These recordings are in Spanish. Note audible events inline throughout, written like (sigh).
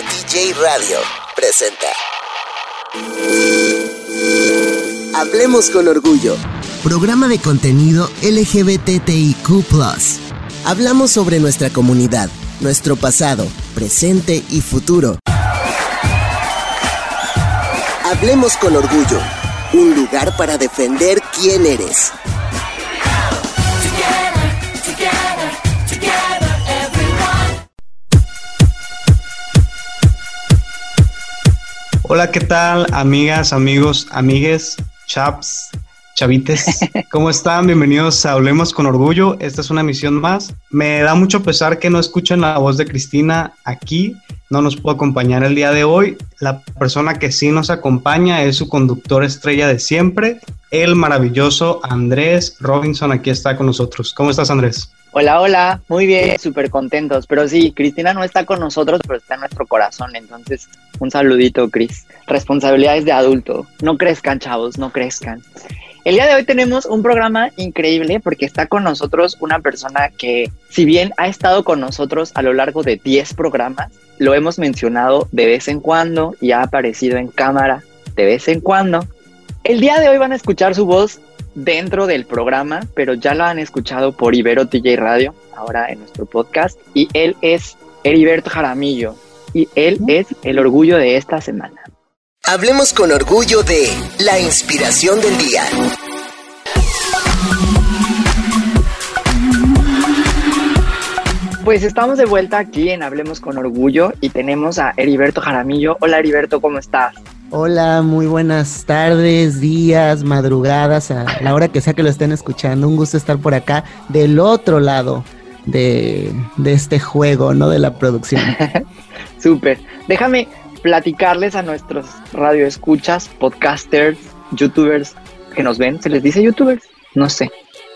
TJ Radio presenta. Hablemos con orgullo. Programa de contenido LGBTIQ. Hablamos sobre nuestra comunidad, nuestro pasado, presente y futuro. Hablemos con orgullo. Un lugar para defender quién eres. Hola, ¿qué tal, amigas, amigos, amigues, chaps, chavites? (laughs) ¿Cómo están? Bienvenidos a Hablemos con Orgullo. Esta es una misión más. Me da mucho pesar que no escuchen la voz de Cristina aquí. No nos pudo acompañar el día de hoy. La persona que sí nos acompaña es su conductor estrella de siempre, el maravilloso Andrés Robinson. Aquí está con nosotros. ¿Cómo estás, Andrés? Hola, hola, muy bien, súper contentos. Pero sí, Cristina no está con nosotros, pero está en nuestro corazón. Entonces, un saludito, Cris. Responsabilidades de adulto. No crezcan, chavos, no crezcan. El día de hoy tenemos un programa increíble porque está con nosotros una persona que, si bien ha estado con nosotros a lo largo de 10 programas, lo hemos mencionado de vez en cuando y ha aparecido en cámara de vez en cuando. El día de hoy van a escuchar su voz dentro del programa, pero ya lo han escuchado por Ibero TJ Radio, ahora en nuestro podcast, y él es Heriberto Jaramillo, y él es el orgullo de esta semana. Hablemos con orgullo de la inspiración del día. Pues estamos de vuelta aquí en Hablemos con Orgullo y tenemos a Heriberto Jaramillo. Hola Heriberto, ¿cómo estás? Hola, muy buenas tardes, días, madrugadas, a la hora que sea que lo estén escuchando. Un gusto estar por acá del otro lado de, este juego, ¿no? De la producción. (laughs) Súper. Déjame platicarles a nuestros radioescuchas, podcasters, youtubers que nos ven. ¿Se les dice youtubers? No sé.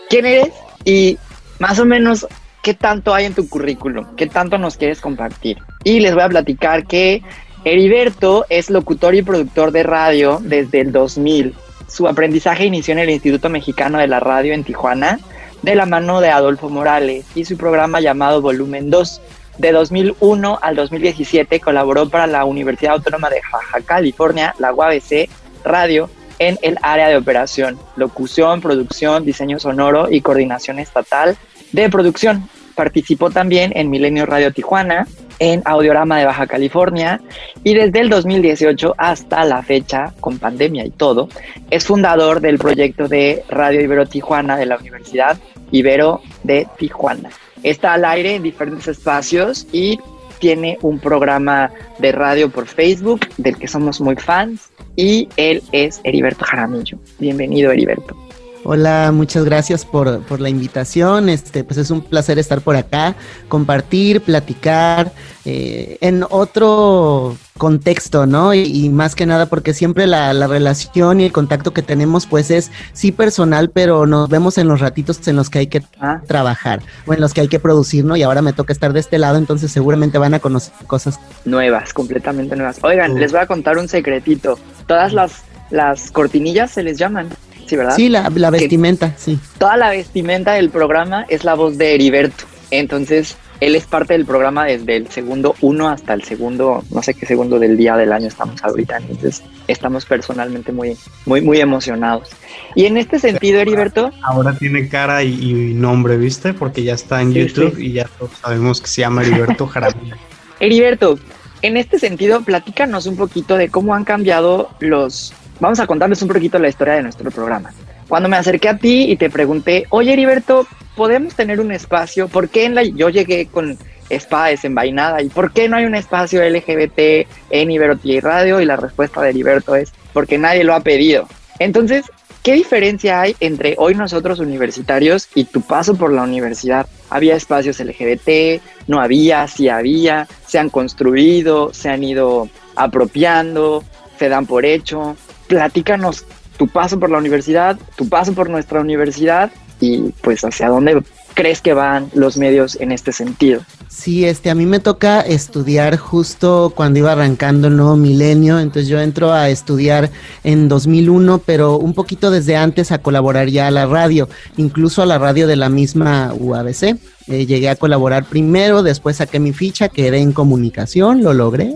¿Quién eres? Y más o menos, ¿qué tanto hay en tu currículum? ¿Qué tanto nos quieres compartir? Y les voy a platicar que Heriberto es locutor y productor de radio desde el 2000. Su aprendizaje inició en el Instituto Mexicano de la Radio en Tijuana, de la mano de Adolfo Morales, y su programa llamado Volumen 2. De 2001 al 2017 colaboró para la Universidad Autónoma de Baja California, la UABC Radio, en el área de operación, locución, producción, diseño sonoro y coordinación estatal de producción. Participó también en Milenio Radio Tijuana, en Audiorama de Baja California y desde el 2018 hasta la fecha, con pandemia y todo, es fundador del proyecto de Radio Ibero Tijuana de la Universidad Ibero de Tijuana. Está al aire en diferentes espacios y tiene un programa de radio por Facebook del que somos muy fans y él es Heriberto Jaramillo. Bienvenido Heriberto. Hola, muchas gracias por, por, la invitación. Este, pues es un placer estar por acá, compartir, platicar eh, en otro contexto, ¿no? Y, más que nada porque siempre la, la, relación y el contacto que tenemos, pues es sí personal, pero nos vemos en los ratitos en los que hay que ah. trabajar o en los que hay que producir, ¿no? Y ahora me toca estar de este lado, entonces seguramente van a conocer cosas nuevas, completamente nuevas. Oigan, les voy a contar un secretito. Todas las, las cortinillas se les llaman. Sí, ¿verdad? Sí, la, vestimenta, sí. Toda la vestimenta del programa es la voz de Heriberto. Entonces, él es parte del programa desde el segundo uno hasta el segundo, no sé qué segundo del día del año estamos ahorita. Entonces, estamos personalmente muy, muy, muy emocionados. Y en este sentido, Heriberto. Ahora tiene cara y, nombre, ¿viste? Porque ya está en YouTube y ya todos sabemos que se llama Heriberto (laughs) Jaramillo. Heriberto, en este sentido, platícanos un poquito de cómo han cambiado los vamos a contarles un poquito la historia de nuestro programa. Cuando me acerqué a ti y te pregunté, oye Heriberto, ¿podemos tener un espacio? ¿Por qué en la, yo llegué con espada desenvainada y por qué no hay un espacio LGBT en Ibero y Radio? Y la respuesta de Heriberto es, porque nadie lo ha pedido. Entonces, ¿qué diferencia hay entre hoy nosotros universitarios y tu paso por la universidad? ¿Había espacios LGBT? ¿No había? ¿Sí había? ¿Se han construido? ¿Se han ido apropiando? ¿Se dan por hecho? Platícanos tu paso por la universidad, tu paso por nuestra universidad y pues hacia dónde crees que van los medios en este sentido? Sí, este, a mí me toca estudiar justo cuando iba arrancando el nuevo milenio, entonces yo entro a estudiar en 2001, pero un poquito desde antes a colaborar ya a la radio, incluso a la radio de la misma UABC. Eh, llegué a colaborar primero, después saqué mi ficha, quedé en comunicación, lo logré.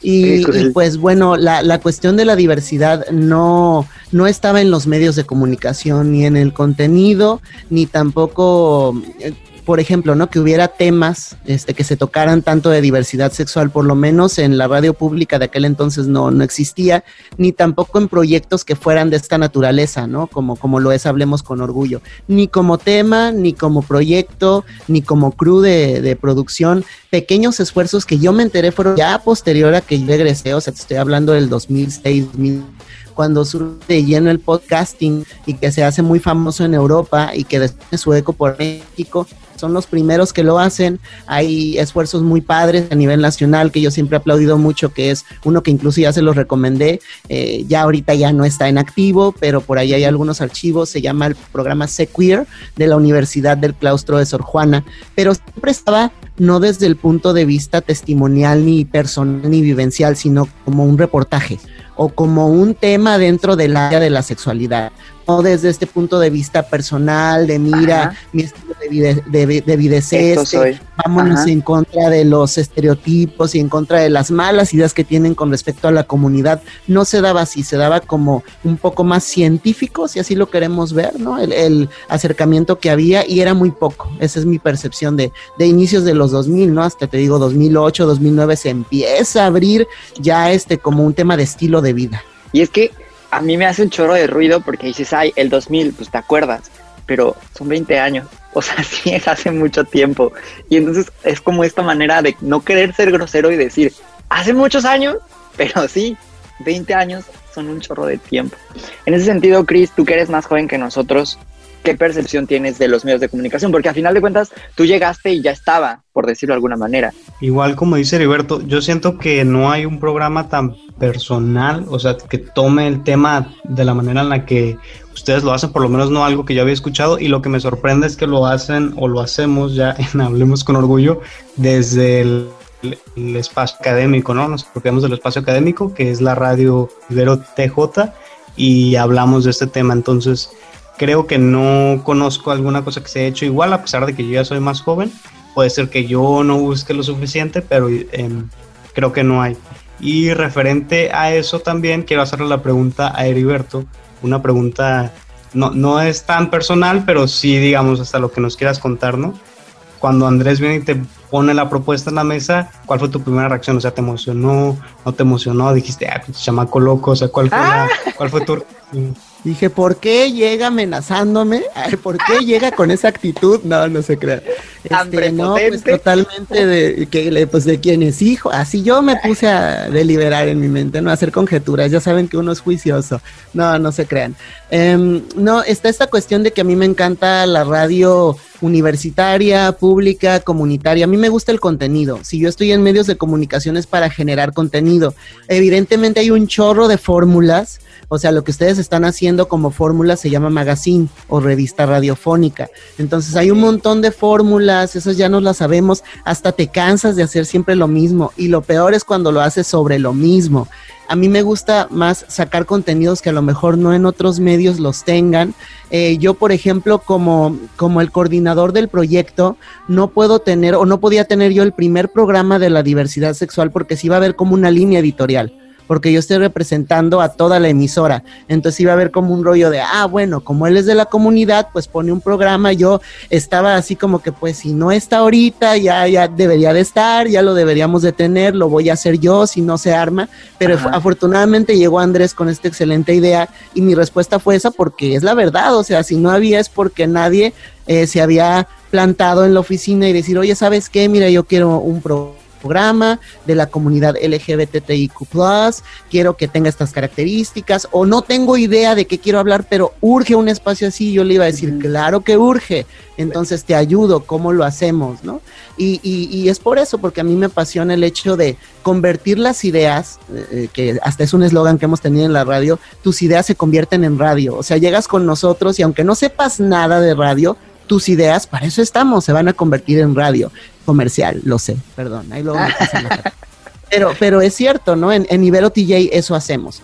Y, pues bueno, la, la, cuestión de la diversidad no, no estaba en los medios de comunicación, ni en el contenido, ni tampoco eh, por ejemplo, ¿no? Que hubiera temas este, que se tocaran tanto de diversidad sexual, por lo menos en la radio pública de aquel entonces no, no existía, ni tampoco en proyectos que fueran de esta naturaleza, ¿no? Como, como lo es Hablemos con Orgullo. Ni como tema, ni como proyecto, ni como crew de, producción. Pequeños esfuerzos que yo me enteré fueron ya posterior a que yo egresé, o sea, te estoy hablando del 2006, 2000 cuando surge lleno el podcasting y que se hace muy famoso en Europa y que después su eco por México, son los primeros que lo hacen. Hay esfuerzos muy padres a nivel nacional que yo siempre he aplaudido mucho, que es uno que incluso ya se los recomendé, eh, ya ahorita ya no está en activo, pero por ahí hay algunos archivos, se llama el programa Sequeer de la Universidad del Claustro de Sor Juana, pero siempre estaba no desde el punto de vista testimonial ni personal ni vivencial, sino como un reportaje o como un tema dentro del área de la sexualidad no desde este punto de vista personal, de mira, mi estilo de vida, de, de vida es este, vámonos en contra de los estereotipos y en contra de las malas ideas que tienen con respecto a la comunidad. No se daba así, se daba como un poco más científico, si así lo queremos ver, ¿no? El, acercamiento que había y era muy poco. Esa es mi percepción de, de inicios de los 2000, ¿no? Hasta te digo 2008, 2009 se empieza a abrir ya este como un tema de estilo de vida. Y es que a mí me hace un chorro de ruido porque dices, ay, el 2000, pues te acuerdas, pero son 20 años, (laughs) o sea, sí es hace mucho tiempo. Y entonces es como esta manera de no querer ser grosero y decir, hace muchos años, (laughs) pero sí, 20 años son un chorro de tiempo. En ese sentido, Chris, tú que eres más joven que nosotros, ¿qué percepción tienes de los medios de comunicación? Porque a final de cuentas tú llegaste y ya estaba, por decirlo de alguna manera. Igual como dice Heriberto, yo siento que no hay un programa tan personal, o sea, que tome el tema de la manera en la que ustedes lo hacen, por lo menos no algo que yo había escuchado, y lo que me sorprende es que lo hacen o lo hacemos ya (laughs) en Hablemos con Orgullo desde el, espacio académico, ¿no? Nos apropiamos del espacio académico, que es la radio Ibero TJ, y hablamos de este tema, entonces creo que no conozco alguna cosa que se haya hecho igual, a pesar de que yo ya soy más joven. Puede ser que yo no busque lo suficiente, pero em, creo que no hay. Y referente a eso también quiero hacerle la pregunta a Heriberto, una pregunta no, no es tan personal, pero sí, digamos, hasta lo que nos quieras contar, ¿no? Cuando Andrés viene y te pone la propuesta en la mesa, ¿cuál fue tu primera reacción? O sea, ¿te emocionó? ¿No te emocionó? ¿Dijiste, ah, chamaco loco? O sea, ¿cuál fue, la, ah. ¿cuál fue tu Dije, ¿por qué llega amenazándome? ¿Por qué llega con esa actitud? No, no se crea. Este, no, pues totalmente de que pues de quién es hijo. Así yo me puse a deliberar en mi mente, no a hacer conjeturas. Ya saben que uno es juicioso. No, no se crean. Em, no, está esta cuestión de que a mí me encanta la radio universitaria, pública, comunitaria. A mí me gusta el contenido. Si yo estoy en medios de comunicación es para generar contenido. Evidentemente hay un chorro de fórmulas o sea, lo que ustedes están haciendo como fórmula se llama magazine o revista radiofónica. Entonces hay un montón de fórmulas, esas ya no las sabemos, hasta te cansas de hacer siempre lo mismo. Y lo peor es cuando lo haces sobre lo mismo. A mí me gusta más sacar contenidos que a lo mejor no en otros medios los tengan. Eh, yo, por ejemplo, como, como el coordinador del proyecto, no puedo tener o no podía tener yo el primer programa de la diversidad sexual porque sí iba a haber como una línea editorial porque yo estoy representando a toda la emisora. Entonces iba a haber como un rollo de, ah, bueno, como él es de la comunidad, pues pone un programa. Yo estaba así como que, pues si no está ahorita, ya, ya debería de estar, ya lo deberíamos de tener, lo voy a hacer yo si no se arma. Pero afortunadamente llegó Andrés con esta excelente idea y mi respuesta fue esa porque es la verdad. O sea, si no había es porque nadie eh, se había plantado en la oficina y decir, oye, ¿sabes qué? Mira, yo quiero un programa programa de la comunidad LGBTIQ, quiero que tenga estas características, o no tengo idea de qué quiero hablar, pero urge un espacio así. Yo le iba a decir, claro que urge, entonces te ayudo, ¿cómo lo hacemos? ¿no? Y, y, es por eso, porque a mí me apasiona el hecho de convertir las ideas, eh, que hasta es un eslogan que hemos tenido en la radio, tus ideas se convierten en radio. O sea, llegas con nosotros y aunque no sepas nada de radio, tus ideas, para eso estamos, se van a convertir en radio comercial, lo sé, perdón, ahí luego me la (laughs) pero, pero es cierto, ¿no? En, en Ibero TJ eso hacemos.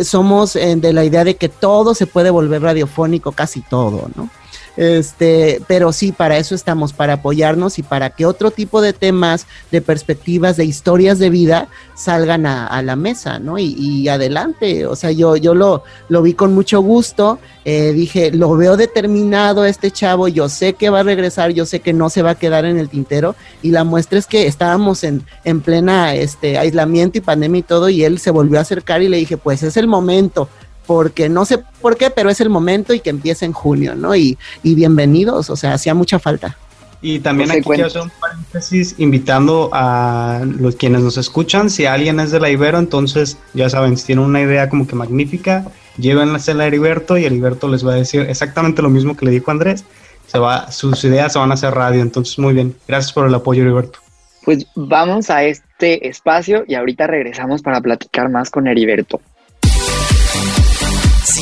Somos eh, de la idea de que todo se puede volver radiofónico, casi todo, ¿no? Este, pero sí, para eso estamos, para apoyarnos y para que otro tipo de temas, de perspectivas, de historias de vida salgan a, la mesa, ¿no? Y, adelante, o sea, yo, yo lo, lo vi con mucho gusto, eh, dije, lo veo determinado este chavo, yo sé que va a regresar, yo sé que no se va a quedar en el tintero, y la muestra es que estábamos en, en plena este, aislamiento y pandemia y todo, y él se volvió a acercar y le dije, pues es el momento, porque no sé por qué, pero es el momento y que empiece en junio, ¿no? Y, bienvenidos, o sea, hacía mucha falta. Y también aquí quiero hacer un paréntesis invitando a los quienes nos escuchan, si alguien es de la Ibero, entonces ya saben, si tienen una idea como que magnífica, llévenla a Heriberto y Heriberto les va a decir exactamente lo mismo que le dijo Andrés, se va, sus ideas se van a hacer radio, entonces muy bien, gracias por el apoyo Heriberto. Pues vamos a este espacio y ahorita regresamos para platicar más con Heriberto.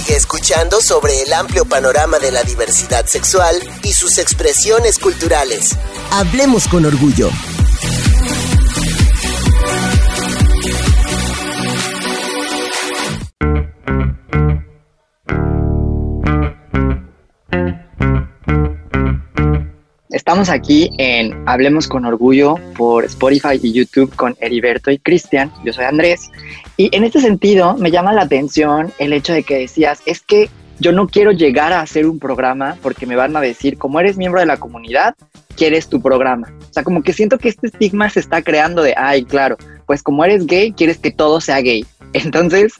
Sigue escuchando sobre el amplio panorama de la diversidad sexual y sus expresiones culturales. Hablemos con orgullo. Estamos aquí en Hablemos con Orgullo por Spotify y YouTube con Heriberto y Cristian. Yo soy Andrés. Y en este sentido me llama la atención el hecho de que decías, es que yo no quiero llegar a hacer un programa porque me van a decir, como eres miembro de la comunidad, quieres tu programa. O sea, como que siento que este estigma se está creando de, ay, claro, pues como eres gay, quieres que todo sea gay. Entonces,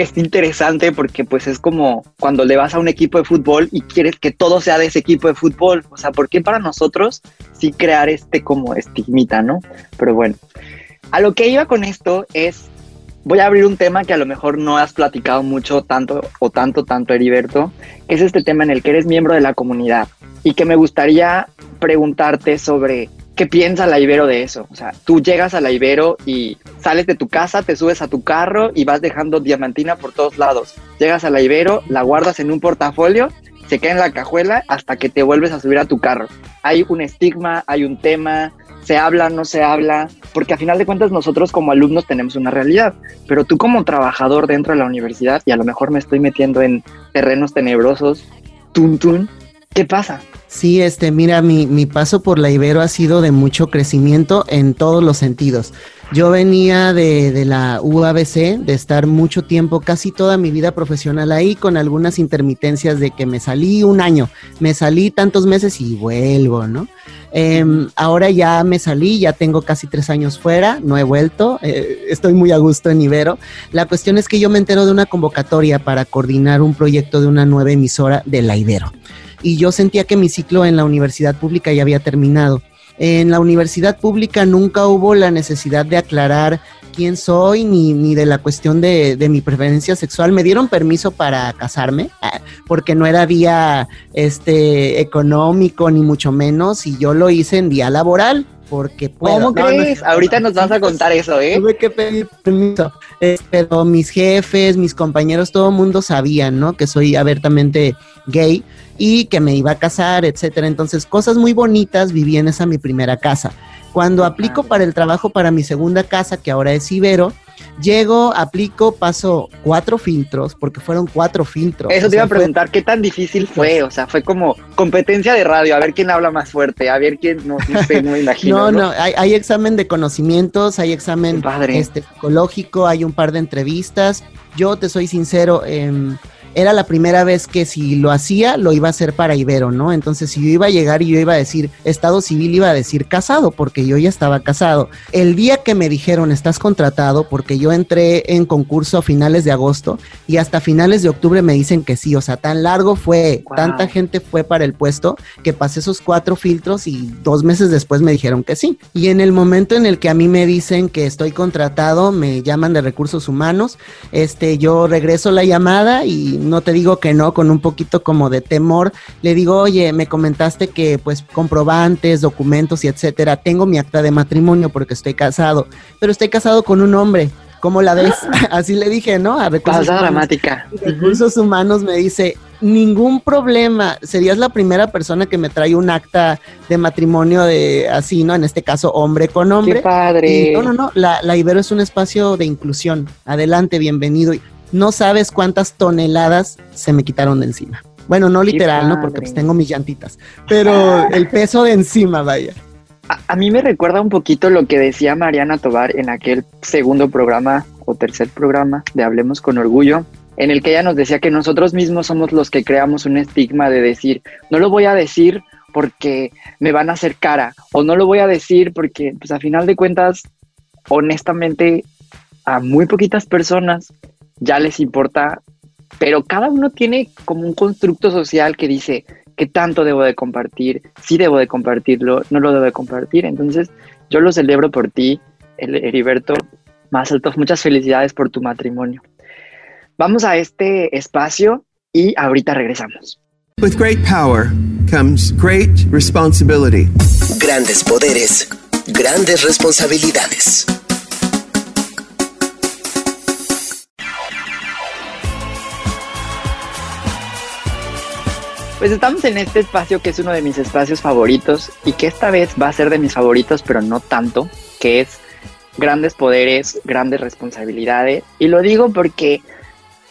es interesante porque pues es como cuando le vas a un equipo de fútbol y quieres que todo sea de ese equipo de fútbol. O sea, ¿por qué para nosotros sí crear este como estigmita, no? Pero bueno, a lo que iba con esto es, voy a abrir un tema que a lo mejor no has platicado mucho, tanto o tanto, tanto, Heriberto, que es este tema en el que eres miembro de la comunidad y que me gustaría preguntarte sobre ¿qué piensa la Ibero de eso? O sea, tú llegas a la Ibero y sales de tu casa, te subes a tu carro y vas dejando diamantina por todos lados. Llegas a la Ibero, la guardas en un portafolio, se queda en la cajuela hasta que te vuelves a subir a tu carro. Hay un estigma, hay un tema, se habla, no se habla, porque a final de cuentas nosotros como alumnos tenemos una realidad, pero tú como trabajador dentro de la universidad, y a lo mejor me estoy metiendo en terrenos tenebrosos, tun tun, ¿qué pasa? Sí, este, mira, mi, mi paso por la Ibero ha sido de mucho crecimiento en todos los sentidos. Yo venía de, de, la UABC, de estar mucho tiempo, casi toda mi vida profesional ahí, con algunas intermitencias de que me salí un año, me salí tantos meses y vuelvo, ¿no? Em, ahora ya me salí, ya tengo casi tres años fuera, no he vuelto, eh, estoy muy a gusto en Ibero. La cuestión es que yo me entero de una convocatoria para coordinar un proyecto de una nueva emisora de la Ibero y yo sentía que mi ciclo en la universidad pública ya había terminado. En la universidad pública nunca hubo la necesidad de aclarar quién soy ni, ni de la cuestión de, de, mi preferencia sexual. Me dieron permiso para casarme porque no era vía este, económico ni mucho menos y yo lo hice en vía laboral porque puedo. ¿Cómo crees? Ahorita nos vas a contar eso, ¿eh? Tuve que pedir permiso. pero mis jefes, mis compañeros, todo el mundo sabían, ¿no? Que soy abiertamente gay y que me iba a casar, etcétera. Entonces, cosas muy bonitas viví en esa mi primera casa. Cuando aplico para el trabajo para mi segunda casa, que ahora es Ibero, llego, aplico, paso cuatro filtros, porque fueron cuatro filtros. Eso te iba a preguntar, ¿qué tan difícil fue? O sea, fue como competencia de radio, a ver quién habla más fuerte, a ver quién, no, sé, no me (laughs) imagino. no, no, hay, examen de conocimientos, hay examen este, psicológico, hay un par de entrevistas. Yo te soy sincero, eh, era la primera vez que si lo hacía, lo iba a hacer para Ibero, ¿no? Entonces, si yo iba a llegar y yo iba a decir Estado civil, iba a decir casado, porque yo ya estaba casado. El día que me dijeron estás contratado, porque yo entré en concurso a finales de agosto y hasta finales de octubre me dicen que sí, o sea, tan largo fue, tanta gente fue para el puesto que pasé esos cuatro filtros y dos meses después me dijeron que sí. Y en el momento en el que a mí me dicen que estoy contratado, me llaman de recursos humanos, este, yo regreso la llamada y no te digo que no, con un poquito como de temor, le digo, oye, me comentaste que pues comprobantes, documentos y etcétera, tengo mi acta de matrimonio porque estoy casado, pero estoy casado con un hombre. ¿Cómo la ves? (laughs) (laughs) Así le dije, ¿no? A recursos, dramática. Recursos humanos me dice, ningún problema. Serías la primera persona que me trae un acta de matrimonio de así, ¿no? En este caso, hombre con hombre. Qué padre. no, no, no. La, la Ibero es un espacio de inclusión. Adelante, bienvenido. No sabes cuántas toneladas se me quitaron de encima. Bueno, no literal, ¿no? Porque pues tengo mis llantitas. Pero el peso de encima, vaya. A, a, mí me recuerda un poquito lo que decía Mariana Tobar en aquel segundo programa o tercer programa de Hablemos con Orgullo, en el que ella nos decía que nosotros mismos somos los que creamos un estigma de decir, no lo voy a decir porque me van a hacer cara, o no lo voy a decir porque, pues a final de cuentas, honestamente, a muy poquitas personas ya les importa, pero cada uno tiene como un constructo social que dice, ¿qué tanto debo de compartir? Si debo de compartirlo, no lo debo de compartir. Entonces, yo lo celebro por ti, Heriberto, más altos, muchas felicidades por tu matrimonio. Vamos a este espacio y ahorita regresamos. With great power comes great responsibility. Grandes poderes, grandes responsabilidades. Pues estamos en este espacio que es uno de mis espacios favoritos y que esta vez va a ser de mis favoritos, pero no tanto, que es grandes poderes, grandes responsabilidades. Y lo digo porque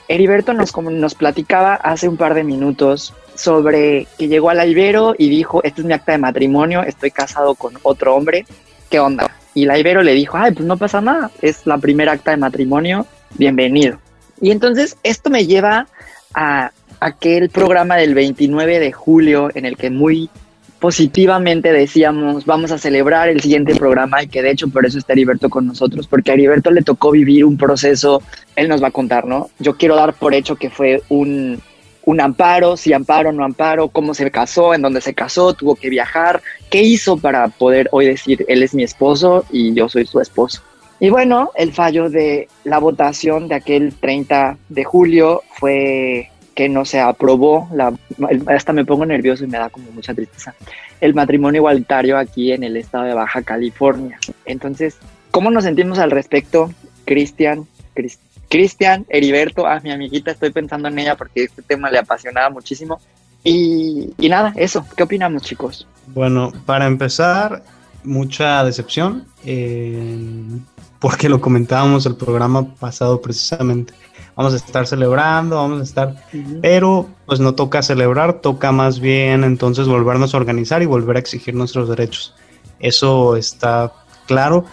Heriberto nos, nos platicaba hace un par de minutos sobre que llegó al Ibero y dijo, este es mi acta de matrimonio, estoy casado con otro hombre, ¿qué onda? Y la Ibero le dijo, ay, pues no pasa nada, es la primera acta de matrimonio, bienvenido. Y entonces esto me lleva a aquel programa del 29 de julio en el que muy positivamente decíamos, vamos a celebrar el siguiente programa y que de hecho por eso está Heriberto con nosotros, porque a Heriberto le tocó vivir un proceso, él nos va a contar, ¿no? Yo quiero dar por hecho que fue un, un amparo, si amparo, no amparo, cómo se casó, en dónde se casó, tuvo que viajar, qué hizo para poder hoy decir, él es mi esposo y yo soy su esposo. Y bueno, el fallo de la votación de aquel 30 de julio fue que no se aprobó, la, hasta me pongo nervioso y me da como mucha tristeza, el matrimonio igualitario aquí en el estado de Baja California. Entonces, ¿cómo nos sentimos al respecto, Cristian? Cristian, Heriberto, ah, mi amiguita, estoy pensando en ella porque este tema le apasionaba muchísimo. Y, y nada, eso, ¿qué opinamos chicos? Bueno, para empezar, mucha decepción, eh, porque lo comentábamos el programa pasado precisamente vamos a estar celebrando, vamos a estar, pero pues no toca celebrar, toca más bien entonces volvernos a organizar y volver a exigir nuestros derechos. Eso está claro.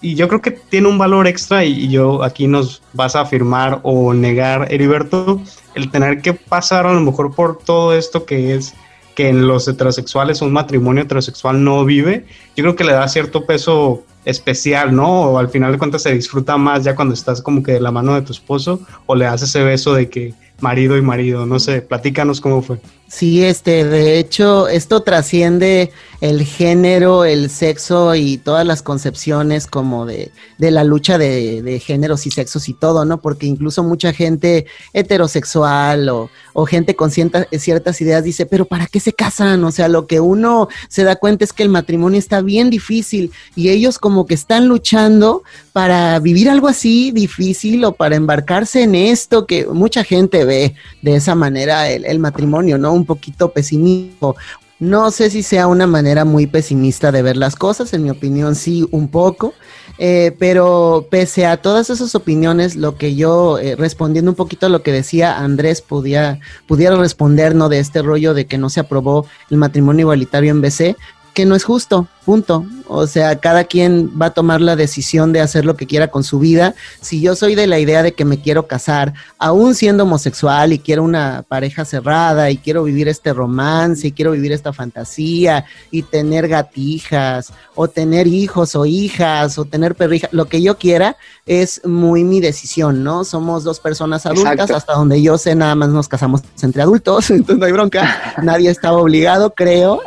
Y yo creo que tiene un valor extra y, yo aquí nos vas a afirmar o negar, Heriberto, el tener que pasar a lo mejor por todo esto que es que en los heterosexuales un matrimonio heterosexual no vive, yo creo que le da cierto peso especial, ¿no? O al final de cuentas se disfruta más ya cuando estás como que de la mano de tu esposo o le haces ese beso de que marido y marido, no sé, platícanos cómo fue. Sí, este, de hecho, esto trasciende el género, el sexo y todas las concepciones como de, de la lucha de, de, géneros y sexos y todo, ¿no? Porque incluso mucha gente heterosexual o, o gente con ciertas ideas dice, pero ¿para qué se casan? O sea, lo que uno se da cuenta es que el matrimonio está bien difícil y ellos como que están luchando para vivir algo así difícil o para embarcarse en esto que mucha gente ve de esa manera el, el matrimonio, ¿no? Un poquito pesimismo. No sé si sea una manera muy pesimista de ver las cosas, en mi opinión sí, un poco, eh, pero pese a todas esas opiniones, lo que yo, eh, respondiendo un poquito a lo que decía Andrés, podía, pudiera responder, ¿no? De este rollo de que no se aprobó el matrimonio igualitario en BC, que no es justo, punto. O sea, cada quien va a tomar la decisión de hacer lo que quiera con su vida. Si yo soy de la idea de que me quiero casar, aún siendo homosexual y quiero una pareja cerrada y quiero vivir este romance y quiero vivir esta fantasía y tener gatijas o tener hijos o hijas o tener perrijas, lo que yo quiera es muy mi decisión, ¿no? Somos dos personas adultas, Exacto. hasta donde yo sé, nada más nos casamos entre adultos, (laughs) entonces no hay bronca, nadie estaba obligado, creo.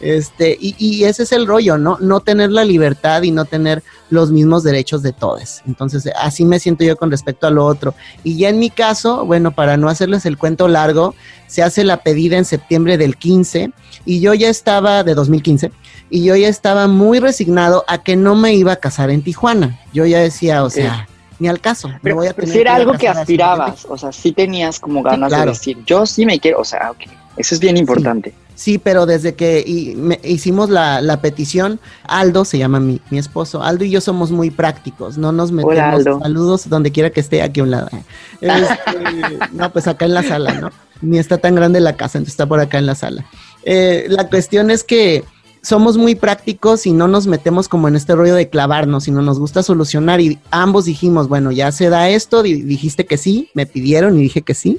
Este, y, y, ese es el rollo, ¿no? No tener la libertad y no tener los mismos derechos de todos. Entonces, así me siento yo con respecto a lo otro. Y ya en mi caso, bueno, para no hacerles el cuento largo, se hace la pedida en septiembre del 15 y yo ya estaba, de 2015, y yo ya estaba muy resignado a que no me iba a casar en Tijuana. Yo ya decía, o sea, ni al caso. Pero, voy a pero si era que algo que aspirabas, o sea, sí tenías como ganas claro. de decir, yo sí me quiero, o sea, ok, eso es bien importante. Sí, pero desde que y- me- hicimos la, la petición, Aldo, se llama mi, mi esposo, Aldo y yo somos muy prácticos, no nos metemos Hola, Aldo. saludos donde quiera que esté aquí a un lado. (laughs) Este, no, pues acá en la sala, ¿no? Ni está tan grande la casa, entonces está por acá en la sala. Eh, la cuestión es que somos muy prácticos y no nos metemos como en este rollo de clavarnos, sino nos gusta solucionar y ambos dijimos, bueno, ya se da esto, di- dijiste que sí, me pidieron y dije que sí.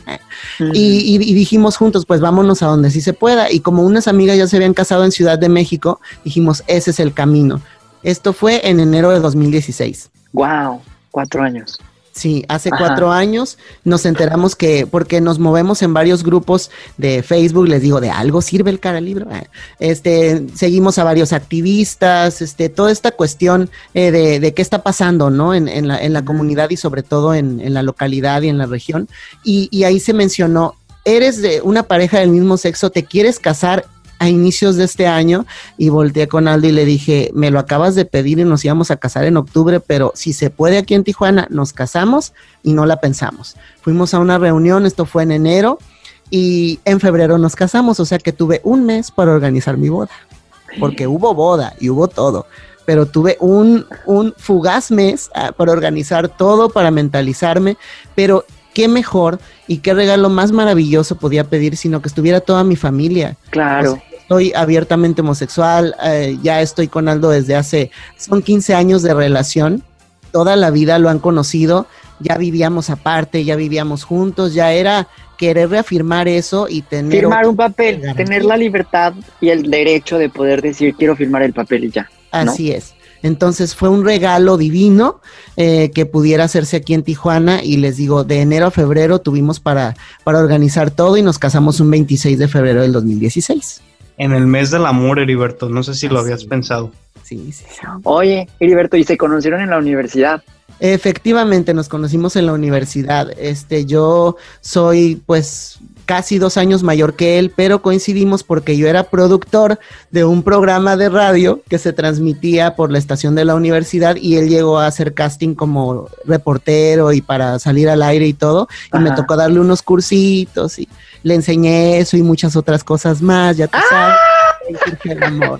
Y, y- y dijimos juntos, pues vámonos a donde sí se pueda. Y como unas amigas ya se habían casado en Ciudad de México, dijimos, ese es el camino. Esto fue en enero de 2016. Wow, cuatro años. Sí, hace Ajá. cuatro años nos enteramos que, porque nos movemos en varios grupos de Facebook, les digo, de algo sirve el cara libro. Ah, Este, seguimos a varios activistas, este, toda esta cuestión eh, de, de qué está pasando, ¿no? En, en la, en la comunidad y sobre todo en, en la localidad y en la región. Y, y ahí se mencionó, eres de una pareja del mismo sexo, te quieres casar a inicios de este año y volteé con Aldo y le dije, me lo acabas de pedir y nos íbamos a casar en octubre, pero si se puede aquí en Tijuana, nos casamos y no la pensamos. Fuimos a una reunión, esto fue en enero y en febrero nos casamos, o sea que tuve un mes para organizar mi boda, porque hubo boda y hubo todo. Pero tuve un, un fugaz mes ah, para organizar todo, para mentalizarme, pero qué mejor y qué regalo más maravilloso podía pedir, sino que estuviera toda mi familia. Claro. O sea, estoy abiertamente homosexual, eh, ya estoy con Aldo desde hace, son 15 años de relación, toda la vida lo han conocido, ya vivíamos aparte, ya vivíamos juntos, ya era querer reafirmar eso y tener... firmar un papel, garantía. tener la libertad y el derecho de poder decir quiero firmar el papel y ya. ¿no? Así es. Entonces fue un regalo divino eh, que pudiera hacerse aquí en Tijuana y les digo, de enero a febrero tuvimos para, para organizar todo y nos casamos un 26 de febrero del 2016. En el mes del amor, Heriberto, no sé si lo habías pensado. Sí, sí, sí. Oye, Heriberto, y se conocieron en la universidad. Efectivamente, nos conocimos en la universidad. Este, yo soy pues casi dos años mayor que él, pero coincidimos porque yo era productor de un programa de radio que se transmitía por la estación de la universidad y él llegó a hacer casting como reportero y para salir al aire y todo. Y me tocó darle unos cursitos y le enseñé eso y muchas otras cosas más, ya tú sabes. Amor.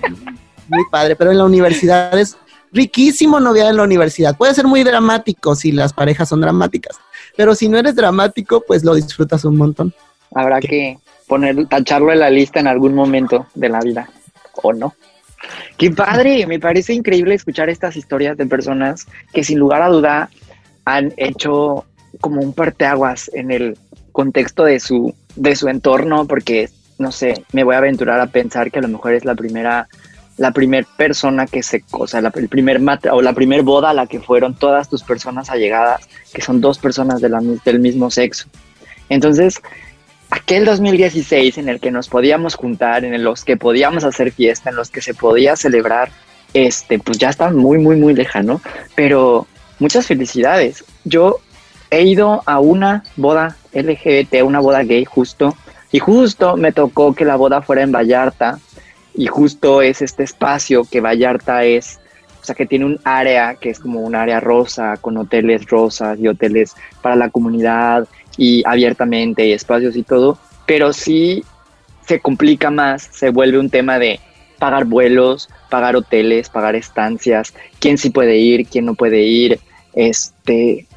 Muy padre, pero en la universidad es riquísimo noviar en la universidad. Puede ser muy dramático si las parejas son dramáticas, pero si no eres dramático, pues lo disfrutas un montón. Habrá ¿Qué? que poner, tacharlo en la lista en algún momento de la vida, ¿o no? Qué padre, me parece increíble escuchar estas historias de personas que sin lugar a duda han hecho como un parteaguas en el contexto de su, de su entorno, porque, no sé, me voy a aventurar a pensar que a lo mejor es la primera, la primer persona que se, o sea, la, el primer matra, o la primer boda a la que fueron todas tus personas allegadas, que son dos personas de la del mismo sexo. Entonces, aquel 2016 en el que nos podíamos juntar, en los que podíamos hacer fiesta, en los que se podía celebrar, este, pues ya está muy, muy, muy lejano. Pero muchas felicidades. Yo he ido a una boda LGBT, una boda gay justo, y justo me tocó que la boda fuera en Vallarta, y justo es este espacio que Vallarta es, o sea, que tiene un área que es como un área rosa, con hoteles rosas y hoteles para la comunidad y abiertamente y espacios y todo, pero sí se complica más, se vuelve un tema de pagar vuelos, pagar hoteles, pagar estancias, quién sí puede ir, quién no puede ir, este,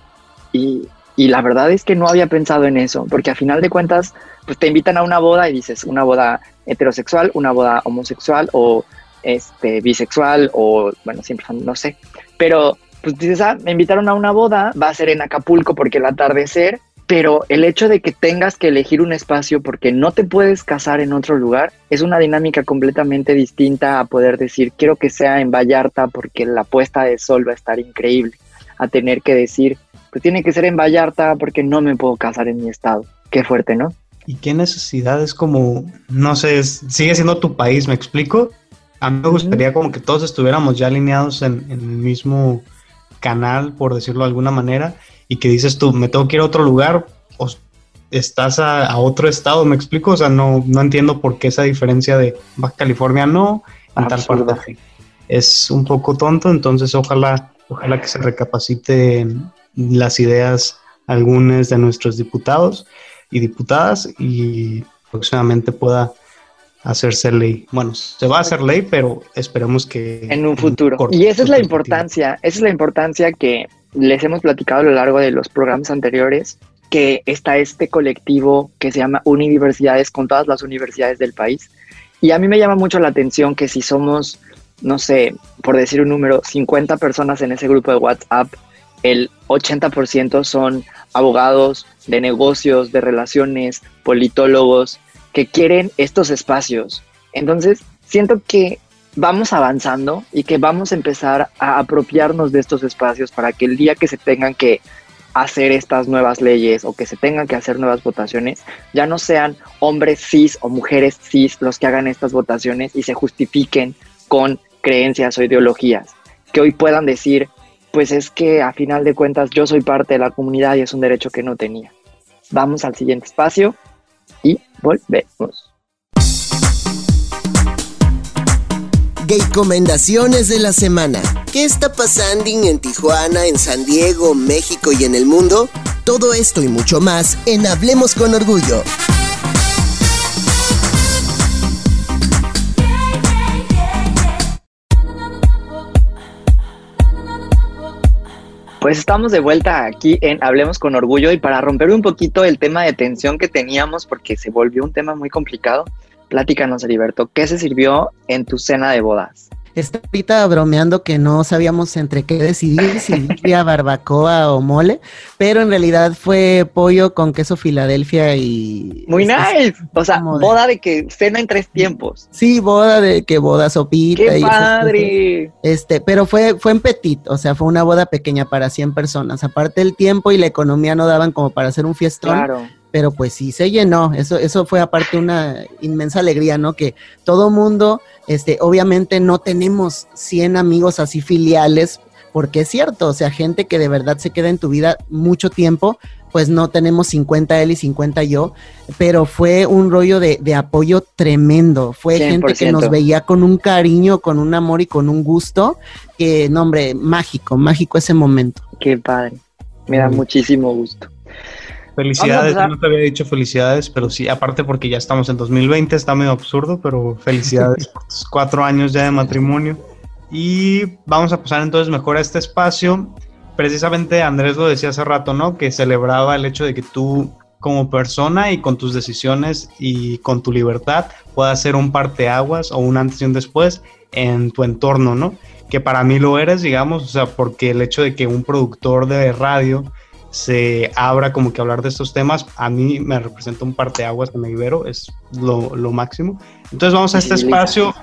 y, y la verdad es que no había pensado en eso, porque a final de cuentas, pues te invitan a una boda y dices, una boda heterosexual, una boda homosexual o este bisexual o bueno, siempre no sé, pero pues dices, ah, me invitaron a una boda, va a ser en Acapulco porque el atardecer, pero el hecho de que tengas que elegir un espacio porque no te puedes casar en otro lugar es una dinámica completamente distinta a poder decir, quiero que sea en Vallarta porque la puesta de sol va a estar increíble, a tener que decir, pues tiene que ser en Vallarta porque no me puedo casar en mi estado. Qué fuerte, ¿no? ¿Y qué necesidad es como, no sé, sigue siendo tu país, me explico? A mí me gustaría como que todos estuviéramos ya alineados en, en el mismo canal, por decirlo de alguna manera, y que dices tú, me tengo que ir a otro lugar o estás a, a otro estado, me explico, o sea, no, no entiendo por qué esa diferencia de Baja California no, en tal parte es un poco tonto, entonces ojalá, ojalá que se recapacite las ideas algunas de nuestros diputados y diputadas y próximamente pueda hacerse ley. Bueno, se va a hacer ley, pero esperemos que... En un futuro. y esa es la importancia, esa es la importancia que les hemos platicado a lo largo de los programas anteriores, que está este colectivo que se llama Universidades con todas las universidades del país. Y a mí me llama mucho la atención que si somos, no sé, por decir un número, 50 personas en ese grupo de WhatsApp, el 80% son abogados de negocios, de relaciones, politólogos, que quieren estos espacios. Entonces, siento que vamos avanzando y que vamos a empezar a apropiarnos de estos espacios para que el día que se tengan que hacer estas nuevas leyes o que se tengan que hacer nuevas votaciones, ya no sean hombres cis o mujeres cis los que hagan estas votaciones y se justifiquen con creencias o ideologías. Que hoy puedan decir, pues es que a final de cuentas yo soy parte de la comunidad y es un derecho que no tenía. Vamos al siguiente espacio y volvemos. Recomendaciones de la semana. ¿Qué está pasando en Tijuana, en San Diego, México y en el mundo? Todo esto y mucho más en Hablemos con Orgullo. Pues estamos de vuelta aquí en Hablemos con Orgullo y para romper un poquito el tema de tensión que teníamos porque se volvió un tema muy complicado, Platícanos, Heriberto, ¿qué se sirvió en tu cena de bodas? Está ahorita bromeando que no sabíamos entre qué decidir, si (laughs) birria, barbacoa o mole, pero en realidad fue pollo con queso Filadelfia y... Muy nice, o sea, boda de que cena en tres tiempos. Sí, boda de que boda sopita. ¡Qué padre! Este, pero fue, fue en petit, o sea, fue una boda pequeña para 100 personas. Aparte el tiempo y la economía no daban como para hacer un fiestón. Claro pero pues sí se llenó. Eso, eso fue aparte una inmensa alegría, ¿no? Que todo mundo, este, obviamente no tenemos 100 amigos así filiales, porque es cierto, o sea, gente que de verdad se queda en tu vida mucho tiempo, pues no tenemos 50 él y 50 yo, pero fue un rollo de, apoyo tremendo. Fue gente que nos veía con un cariño, con un amor y con un gusto, que, no, hombre, mágico, mágico ese momento. Qué padre, me da muchísimo gusto. Felicidades, no te había dicho felicidades, pero sí, aparte porque ya estamos en 2020, está medio absurdo, pero felicidades (laughs) por tus cuatro años ya de matrimonio. Y vamos a pasar entonces mejor a este espacio. Precisamente Andrés lo decía hace rato, ¿no? Que celebraba el hecho de que tú como persona y con tus decisiones y con tu libertad puedas ser un parteaguas o un antes y un después en tu entorno, ¿no? Que para mí lo eres, digamos, o sea, porque el hecho de que un productor de radio se abra como que hablar de estos temas, a mí me representa un parteaguas en Ibero, es lo, lo, máximo. Entonces vamos a este espacio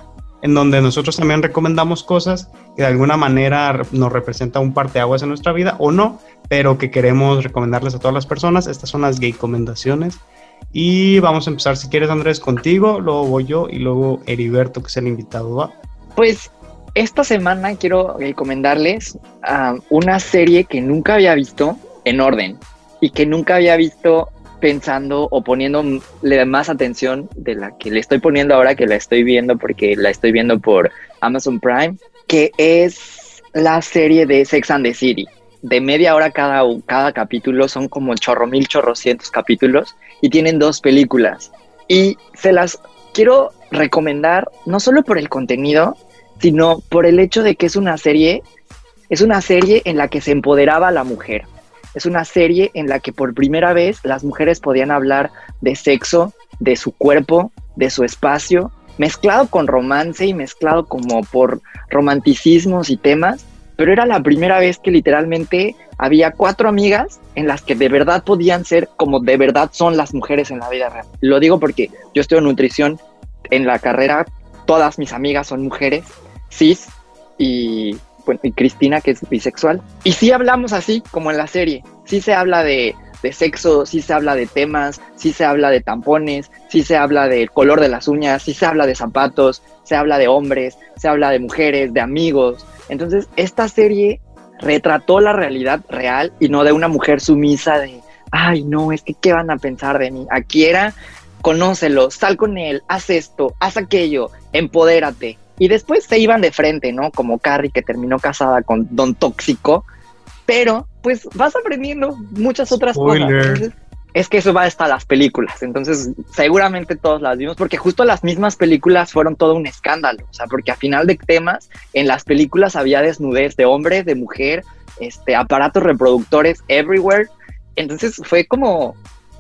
en donde nosotros también recomendamos cosas que de alguna manera nos representa un parteaguas en nuestra vida o no, pero que queremos recomendarles a todas las personas. Estas son las gay recomendaciones. Y vamos a empezar, si quieres Andrés, contigo, luego voy yo y luego Heriberto, que es el invitado. Pues esta semana quiero recomendarles a una serie que nunca había visto, en orden y que nunca había visto pensando o poniéndole más atención de la que le estoy poniendo ahora que la estoy viendo porque la estoy viendo por Amazon Prime, que es la serie de Sex and the City. De media hora cada, cada capítulo, son como chorro mil chorrocientos capítulos y tienen dos películas. Y se las quiero recomendar no solo por el contenido, sino por el hecho de que es una serie, es una serie en la que se empoderaba a la mujer es una serie en la que por primera vez las mujeres podían hablar de sexo, de su cuerpo, de su espacio, mezclado con romance y mezclado como por romanticismos y temas, pero era la primera vez que literalmente había cuatro amigas en las que de verdad podían ser como de verdad son las mujeres en la vida real. Lo digo porque yo estoy en nutrición en la carrera, todas mis amigas son mujeres, cis, y y Cristina, que es bisexual. Y sí hablamos así, como en la serie. Sí se habla de, de sexo, sí se habla de temas, sí se habla de tampones, sí se habla del color de las uñas, sí se habla de zapatos, se habla de hombres, se habla de mujeres, de amigos. Entonces, esta serie retrató la realidad real y no de una mujer sumisa de, ay, no, es que, ¿qué van a pensar de mí? Aquí era, conócelo, sal con él, haz esto, haz aquello, empodérate. Y después se iban de frente, ¿no? Como Carrie que terminó casada con Don Tóxico. pero pues vas aprendiendo muchas otras Spoiler. cosas. Entonces, es que eso va hasta las películas, entonces seguramente todos las vimos, porque justo las mismas películas fueron todo un escándalo, o sea, porque a final de temas, en las películas había desnudez de hombre, de mujer, este, aparatos reproductores everywhere, entonces fue como,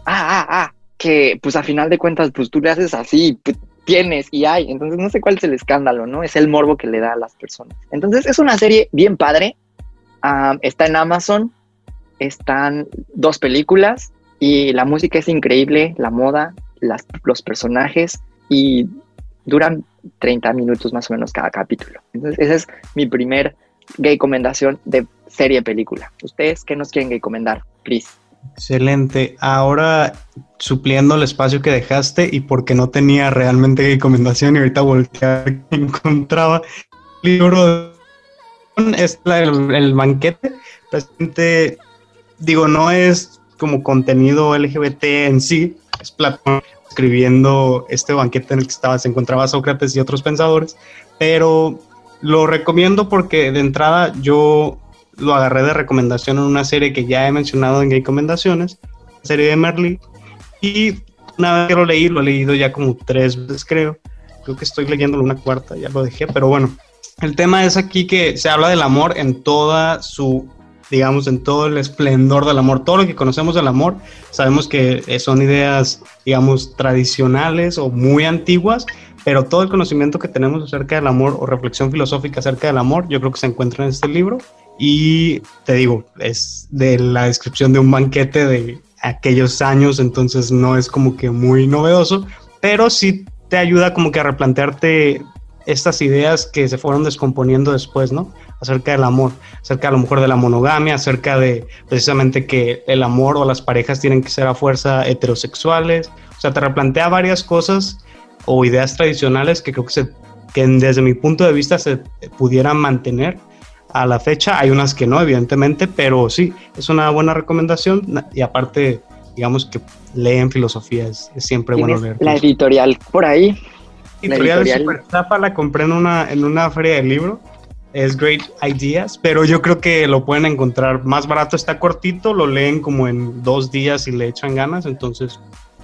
ah, ah, ah, que pues a final de cuentas, pues tú le haces así, pues, tienes y hay, entonces no sé cuál es el escándalo, ¿no? Es el morbo que le da a las personas. Entonces es una serie bien padre, ah, está en Amazon, están dos películas y la música es increíble, la moda, los personajes y duran 30 minutos más o menos cada capítulo. Entonces esa es mi primer recomendación de serie película. ¿Ustedes qué nos quieren recomendar, Chris? Excelente. Ahora supliendo el espacio que dejaste y porque no tenía realmente recomendación y ahorita voltear (laughs) encontraba el libro es el, el banquete. Presente, digo, no es como contenido LGBT en sí, es Platón escribiendo este banquete en el que estaba, se encontraba Sócrates y otros pensadores, pero lo recomiendo porque de entrada yo lo agarré de recomendación en una serie que ya he mencionado en Recomendaciones, serie de Merly, y una vez que lo leí, lo he leído ya como tres veces creo, creo que estoy leyéndolo una cuarta, ya lo dejé, pero bueno, el tema es aquí que se habla del amor en toda su, digamos, en todo el esplendor del amor, todo lo que conocemos del amor, sabemos que eh, son ideas, digamos, tradicionales o muy antiguas, pero todo el conocimiento que tenemos acerca del amor o reflexión filosófica acerca del amor, yo creo que se encuentra en este libro. Y te digo, es de la descripción de un banquete de aquellos años, entonces no es como que muy novedoso, pero sí te ayuda como que a replantearte estas ideas que se fueron descomponiendo después, ¿no? Acerca del amor, acerca a lo mejor de la monogamia, acerca de precisamente que el amor o las parejas tienen que ser a fuerza heterosexuales, o sea, te replantea varias cosas o ideas tradicionales que creo que, se, que desde mi punto de vista se pudieran mantener a la fecha. Hay unas que no, evidentemente, pero sí, es una buena recomendación y aparte, digamos que leen filosofía, es, es siempre bueno ¿Tienes leer. la editorial por ahí. editorial editorial. Super la compré en una, en una feria de libro. Es Great Ideas, pero yo creo que lo pueden encontrar más barato. Está cortito, lo leen como en dos días y le echan ganas. Entonces,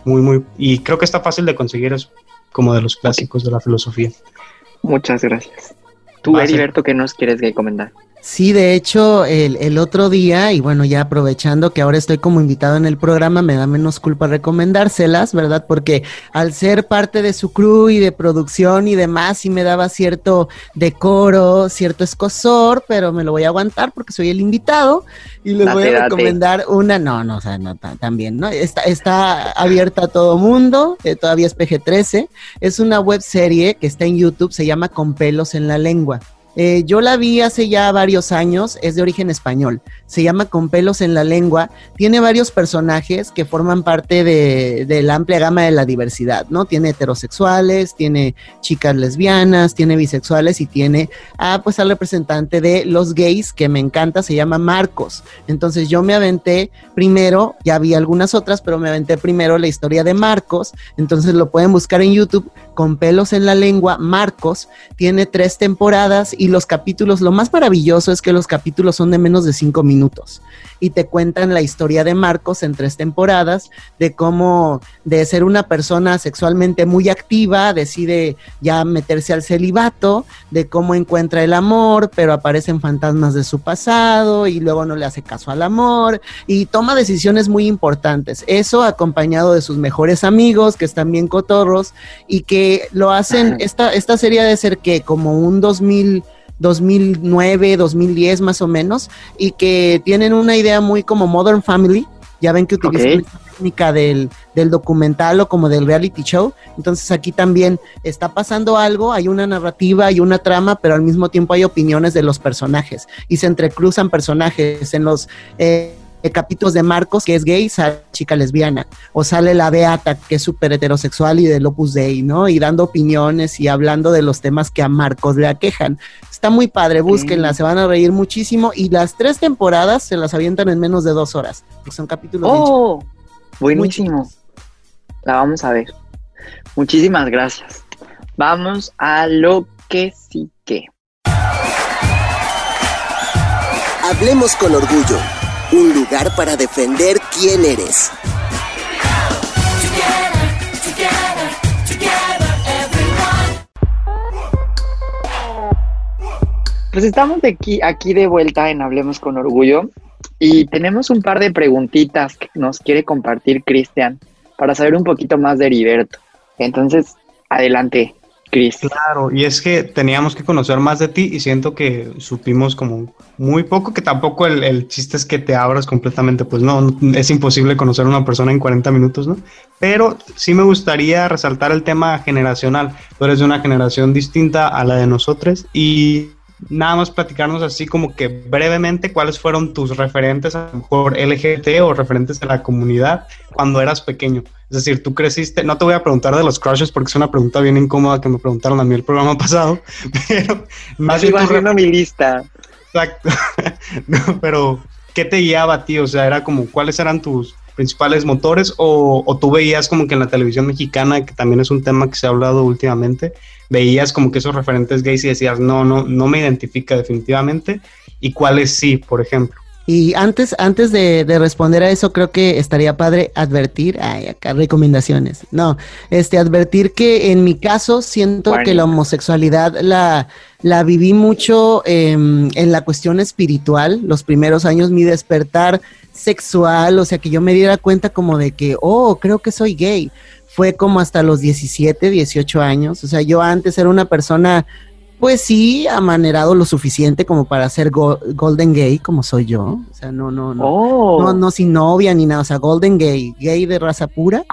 muy, muy. Y creo que está fácil de conseguir, es como de los clásicos de la filosofía. Muchas gracias. Tú. Heriberto, ¿qué nos quieres recomendar? Sí, de hecho, el, el otro día, y bueno, ya aprovechando que ahora estoy como invitado en el programa, me da menos culpa recomendárselas, ¿verdad? Porque al ser parte de su crew y de producción y demás, sí me daba cierto decoro, cierto escosor, pero me lo voy a aguantar porque soy el invitado y les Date, voy a date. recomendar una, no, no, o sea, no, ta- también, ¿no? Está, está abierta a todo mundo, eh, todavía es PG-13, es una web serie que está en YouTube, se llama Con pelos en la lengua. Eh, yo la vi hace ya varios años, es de origen español, se llama Con pelos en la lengua, tiene varios personajes que forman parte de, la amplia gama de la diversidad, ¿no? Tiene heterosexuales, tiene chicas lesbianas, tiene bisexuales y tiene, ah, pues al representante de los gays que me encanta, se llama Marcos. Entonces yo me aventé primero, ya vi algunas otras, pero me aventé primero la historia de Marcos, entonces lo pueden buscar en YouTube, Con pelos en la lengua, Marcos, tiene tres temporadas los capítulos, lo más maravilloso es que los capítulos son de menos de cinco minutos y te cuentan la historia de Marcos en tres temporadas, de cómo de ser una persona sexualmente muy activa, decide ya meterse al celibato, de cómo encuentra el amor, pero aparecen fantasmas de su pasado y luego no le hace caso al amor y toma decisiones muy importantes. Eso acompañado de sus mejores amigos que están bien cotorros y que lo hacen, esta, esta serie de ser que como un 2000 2009, 2010 más o menos, y que tienen una idea muy como Modern Family. Ya ven que utilizan Ok. esta técnica del, del documental o como del reality show. Entonces aquí también está pasando algo, hay una narrativa, hay una trama, pero al mismo tiempo hay opiniones de los personajes y se entrecruzan personajes en los... eh, capítulos de Marcos, que es gay, sale chica lesbiana, o sale la Beata, que es súper heterosexual y del Opus Dei, ¿no? Y dando opiniones y hablando de los temas que a Marcos le aquejan. Está muy padre, búsquenla, se van a reír muchísimo. Y las tres temporadas se las avientan en menos de dos horas, porque son capítulos Oh, buenísimo. La vamos a ver. Muchísimas gracias. Vamos a lo que sí que. Hablemos con orgullo. Un lugar para defender quién eres. Pues estamos aquí, aquí de vuelta en Hablemos con Orgullo y tenemos un par de preguntitas que nos quiere compartir Cristian para saber un poquito más de Heriberto. Entonces, adelante, Claro, y es que teníamos que conocer más de ti y siento que supimos como muy poco, que tampoco el, el chiste es que te abras completamente, pues no, es imposible conocer a una persona en 40 minutos, ¿no? Pero sí me gustaría resaltar el tema generacional. Tú eres de una generación distinta a la de nosotros y nada más platicarnos así como que brevemente cuáles fueron tus referentes, a lo mejor LGBT o referentes de la comunidad cuando eras pequeño. Es decir, tú creciste, no te voy a preguntar de los crushes porque es una pregunta bien incómoda que me preguntaron a mí el programa (laughs) pasado, pero más bien haciendo mi lista. Exacto. (laughs) no, pero ¿qué te guiaba a ti? O sea, era como cuáles eran tus principales motores o, o, tú veías como que en la televisión mexicana, que también es un tema que se ha hablado últimamente, veías como que esos referentes gays y decías, no, no, no me identifica definitivamente, y cuáles sí, por ejemplo. Y antes, antes de, de, responder a eso, creo que estaría padre advertir, ay, acá recomendaciones. No, este, advertir que en mi caso siento bueno. que la homosexualidad la, la viví mucho eh, en la cuestión espiritual, los primeros años, mi despertar sexual, o sea, que yo me diera cuenta como de que, oh, creo que soy gay. Fue como hasta los 17, 18 años. O sea, yo antes era una persona pues sí, amanerado lo suficiente como para ser go golden gay, como soy yo. O sea, no, no, no, oh. no, no sin novia ni nada. O sea, golden gay, gay de raza pura.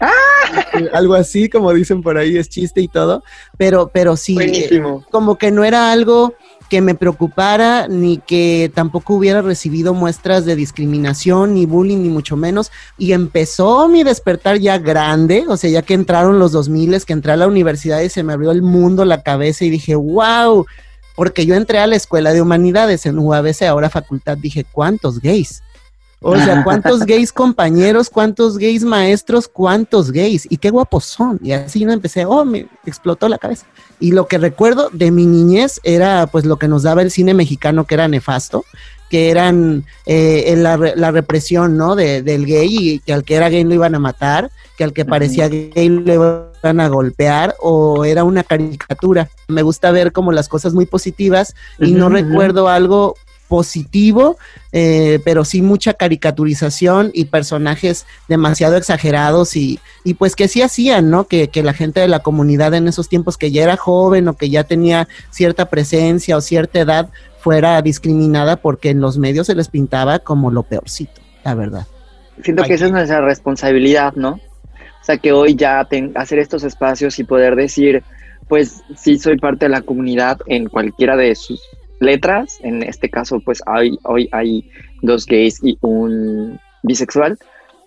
Ah. (laughs) (laughs) algo así, como dicen por ahí, es chiste y todo. Pero, pero sí, eh, como que no era algo que me preocupara ni que tampoco hubiera recibido muestras de discriminación ni bullying ni mucho menos y empezó mi despertar ya grande, o sea, ya que entraron los 2000, que entré a la universidad y se me abrió el mundo la cabeza y dije, "Wow", porque yo entré a la escuela de humanidades en UABC, ahora facultad, dije, "¿Cuántos gays?" O sea, ¿cuántos (laughs) gays compañeros? ¿Cuántos gays maestros? ¿Cuántos gays? Y qué guapos son. Y así no empecé, oh, me explotó la cabeza. Y lo que recuerdo de mi niñez era pues lo que nos daba el cine mexicano que era nefasto, que eran eh, la, la, represión, ¿no? De, del gay y que al que era gay lo iban a matar, que al que parecía gay lo iban a golpear o era una caricatura. Me gusta ver como las cosas muy positivas y no recuerdo algo positivo, eh, pero sí mucha caricaturización y personajes demasiado exagerados y, y pues que sí hacían, ¿no? Que, que, la gente de la comunidad en esos tiempos que ya era joven o que ya tenía cierta presencia o cierta edad fuera discriminada porque en los medios se les pintaba como lo peorcito, la verdad. Siento que esa es nuestra responsabilidad, ¿no? O sea, que hoy ya ten, hacer estos espacios y poder decir, pues sí soy parte de la comunidad en cualquiera de sus letras, en este caso pues hay, hoy hay dos gays y un bisexual,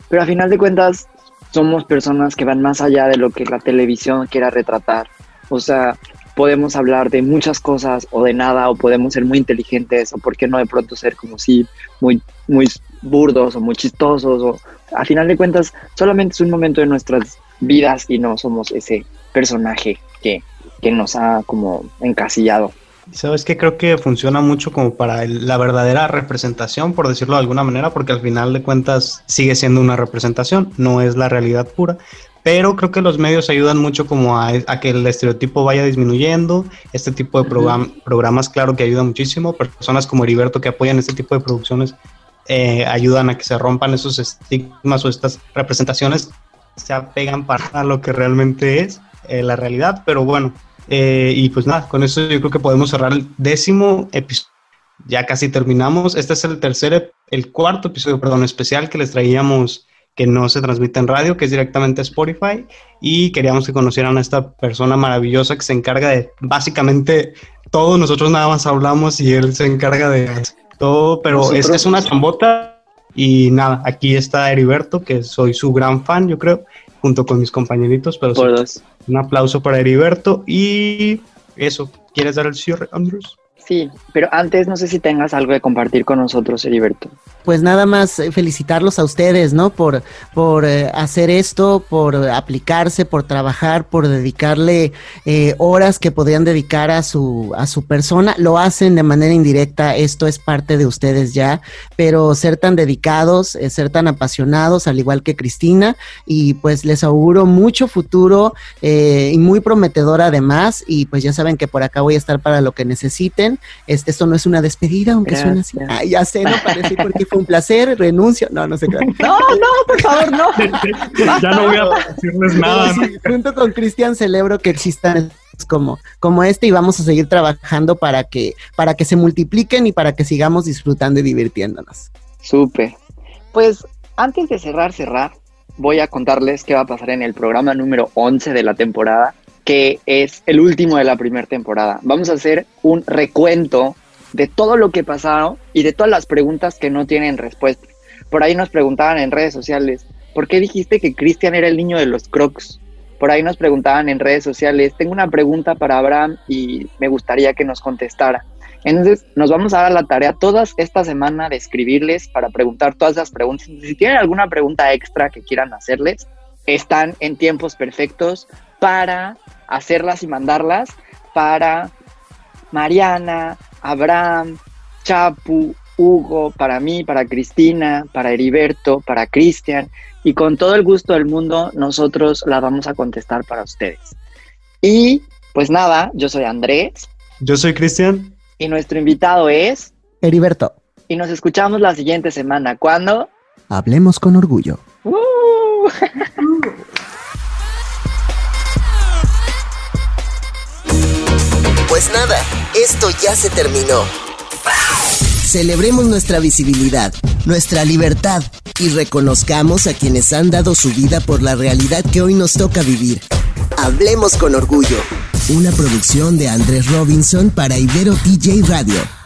pero a final de cuentas somos personas que van más allá de lo que la televisión quiera retratar. O sea, podemos hablar de muchas cosas o de nada, o podemos ser muy inteligentes, o por qué no de pronto ser como si muy, muy burdos o muy chistosos, o a final de cuentas solamente es un momento de nuestras vidas y no somos ese personaje que, que nos ha como encasillado. Sabes que creo que funciona mucho como para el, la verdadera representación, por decirlo de alguna manera, porque al final de cuentas sigue siendo una representación, no es la realidad pura. Pero creo que los medios ayudan mucho como a, a que el estereotipo vaya disminuyendo. Este tipo de program, programas, claro que ayudan muchísimo. Personas como Heriberto que apoyan este tipo de producciones eh, ayudan a que se rompan esos estigmas o estas representaciones se apegan para lo que realmente es eh, la realidad. Pero bueno, eh, y pues nada, con eso yo creo que podemos cerrar el décimo episodio. Ya casi terminamos. Este es el tercer, el cuarto episodio, perdón, especial que les traíamos que no se transmite en radio, que es directamente Spotify. Y queríamos que conocieran a esta persona maravillosa que se encarga de básicamente todo. Nosotros nada más hablamos y él se encarga de todo, pero es, es una chambota. Y nada, aquí está Heriberto, que soy su gran fan, yo creo, junto con mis compañeritos. Pero. Un aplauso para Heriberto. Y eso, ¿quieres dar el cierre, Andrews? Sí, pero antes no sé si tengas algo de compartir con nosotros, Heriberto. Pues nada más eh, felicitarlos a ustedes, ¿no? Por, por eh, hacer esto, por aplicarse, por trabajar, por dedicarle eh, horas que podrían dedicar a su, a su persona. Lo hacen de manera indirecta, esto es parte de ustedes ya, pero ser tan dedicados, ser tan apasionados, al igual que Cristina, y pues les auguro mucho futuro y muy prometedor además, y pues ya saben que por acá voy a estar para lo que necesiten este, esto no es una despedida, aunque suene así. ya sé, no parece porque fue un placer, renuncio. No, no sé qué. (laughs) No, no, por favor, no. (laughs) ya no voy a decirles nada. junto con Cristian celebro que existan como, como este y vamos a seguir trabajando para que, para que se multipliquen y para que sigamos disfrutando y divirtiéndonos. Súper. Pues antes de cerrar, cerrar, voy a contarles qué va a pasar en el programa número 11 de la temporada que es el último de la primera temporada. Vamos a hacer un recuento de todo lo que pasaron y de todas las preguntas que no tienen respuesta. Por ahí nos preguntaban en redes sociales, ¿por qué dijiste que Cristian era el niño de los crocs? Por ahí nos preguntaban en redes sociales, tengo una pregunta para Abraham y me gustaría que nos contestara. Entonces, nos vamos a dar la tarea toda esta semana de escribirles para preguntar todas esas preguntas. Si tienen alguna pregunta extra que quieran hacerles, están en tiempos perfectos para hacerlas y mandarlas para Mariana, Abraham, Chapu, Hugo, para mí, para Cristina, para Heriberto, para Cristian, y con todo el gusto del mundo nosotros la vamos a contestar para ustedes. Y pues nada, yo soy Andrés. Yo soy Cristian. Y nuestro invitado es Heriberto. Y nos escuchamos la siguiente semana. ¿Cuándo? Hablemos con orgullo. ¡Uh! (laughs) Nada, esto ya se terminó. Celebremos nuestra visibilidad, nuestra libertad y reconozcamos a quienes han dado su vida por la realidad que hoy nos toca vivir. Hablemos con orgullo. Una producción de Andrés Robinson para Ibero TJ Radio.